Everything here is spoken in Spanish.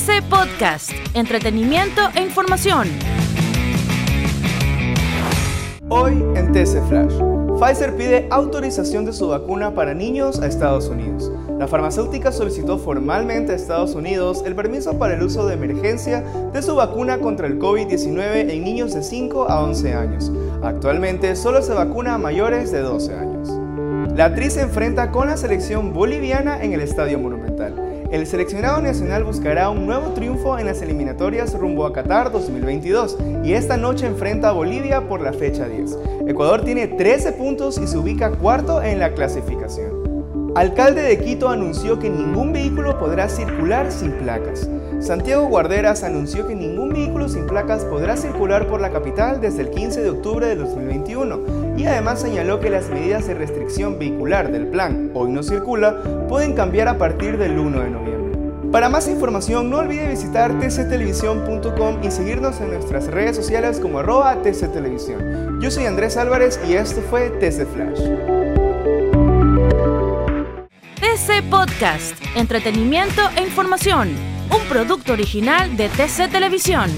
TC Podcast, entretenimiento e información. Hoy en TC Flash, Pfizer pide autorización de su vacuna para niños a Estados Unidos. La farmacéutica solicitó formalmente a Estados Unidos el permiso para el uso de emergencia de su vacuna contra el COVID-19 en niños de 5 a 11 años. Actualmente solo se vacuna a mayores de 12 años. La actriz se enfrenta con la selección boliviana en el Estadio Monumental. El seleccionado nacional buscará un nuevo triunfo en las eliminatorias rumbo a Qatar 2022 y esta noche enfrenta a Bolivia por la fecha 10. Ecuador tiene 13 puntos y se ubica cuarto en la clasificación. Alcalde de Quito anunció que ningún vehículo podrá circular sin placas. Santiago Guarderas anunció que ningún vehículo sin placas podrá circular por la capital desde el 15 de octubre de 2021 y además señaló que las medidas de restricción vehicular del plan Hoy no circula pueden cambiar a partir del 1 de noviembre. Para más información no olvide visitar tctelevisión.com y seguirnos en nuestras redes sociales como arroba tctelevisión. Yo soy Andrés Álvarez y esto fue TC Flash. TC Podcast, entretenimiento e información, un producto original de TC Televisión.